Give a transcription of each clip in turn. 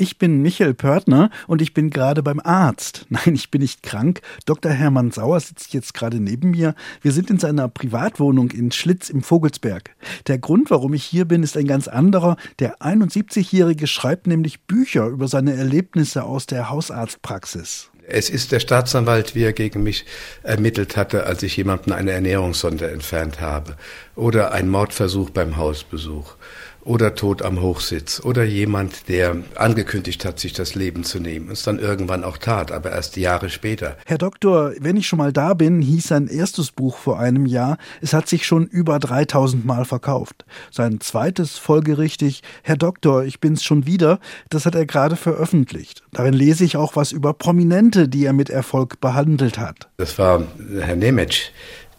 Ich bin Michael Pörtner und ich bin gerade beim Arzt. Nein, ich bin nicht krank. Dr. Hermann Sauer sitzt jetzt gerade neben mir. Wir sind in seiner Privatwohnung in Schlitz im Vogelsberg. Der Grund, warum ich hier bin, ist ein ganz anderer. Der 71-Jährige schreibt nämlich Bücher über seine Erlebnisse aus der Hausarztpraxis. Es ist der Staatsanwalt, wie er gegen mich ermittelt hatte, als ich jemanden eine Ernährungssonde entfernt habe. Oder ein Mordversuch beim Hausbesuch oder Tod am Hochsitz oder jemand, der angekündigt hat, sich das Leben zu nehmen, es dann irgendwann auch tat, aber erst Jahre später. Herr Doktor, wenn ich schon mal da bin, hieß sein erstes Buch vor einem Jahr, es hat sich schon über 3000 Mal verkauft. Sein zweites folgerichtig, Herr Doktor, ich bin's schon wieder, das hat er gerade veröffentlicht. Darin lese ich auch was über Prominente, die er mit Erfolg behandelt hat. Das war Herr Nemetsch,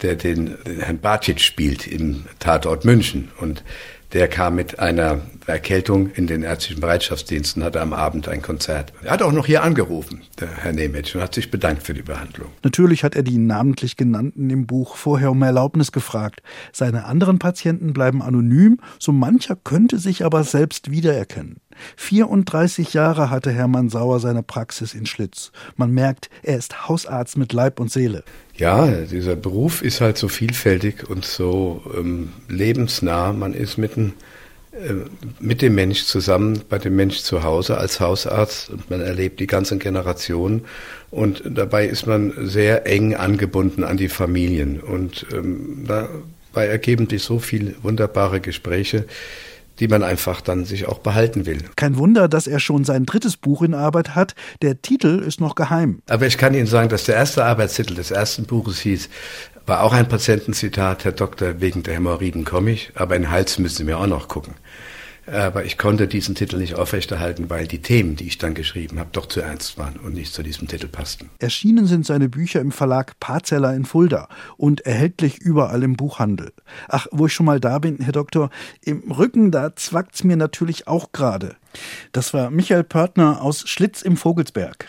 der den Herrn Bacic spielt im Tatort München und der kam mit einer Erkältung in den ärztlichen Bereitschaftsdiensten, hatte am Abend ein Konzert. Er hat auch noch hier angerufen, der Herr Nemetsch, und hat sich bedankt für die Behandlung. Natürlich hat er die namentlich genannten im Buch vorher um Erlaubnis gefragt. Seine anderen Patienten bleiben anonym, so mancher könnte sich aber selbst wiedererkennen. 34 Jahre hatte Hermann Sauer seine Praxis in Schlitz. Man merkt, er ist Hausarzt mit Leib und Seele. Ja, dieser Beruf ist halt so vielfältig und so ähm, lebensnah. Man ist mitten äh, mit dem Mensch zusammen, bei dem Mensch zu Hause als Hausarzt und man erlebt die ganzen Generationen und dabei ist man sehr eng angebunden an die Familien und ähm, dabei ergeben sich so viele wunderbare Gespräche, die man einfach dann sich auch behalten will. Kein Wunder, dass er schon sein drittes Buch in Arbeit hat. Der Titel ist noch geheim. Aber ich kann Ihnen sagen, dass der erste Arbeitstitel des ersten Buches hieß, war auch ein Patientenzitat, Herr Doktor, wegen der Hämorrhoiden komme ich, aber in den Hals müssen Sie mir auch noch gucken. Aber ich konnte diesen Titel nicht aufrechterhalten, weil die Themen, die ich dann geschrieben habe, doch zu ernst waren und nicht zu diesem Titel passten. Erschienen sind seine Bücher im Verlag Parzeller in Fulda und erhältlich überall im Buchhandel. Ach, wo ich schon mal da bin, Herr Doktor, im Rücken, da zwackt's mir natürlich auch gerade. Das war Michael Pörtner aus Schlitz im Vogelsberg.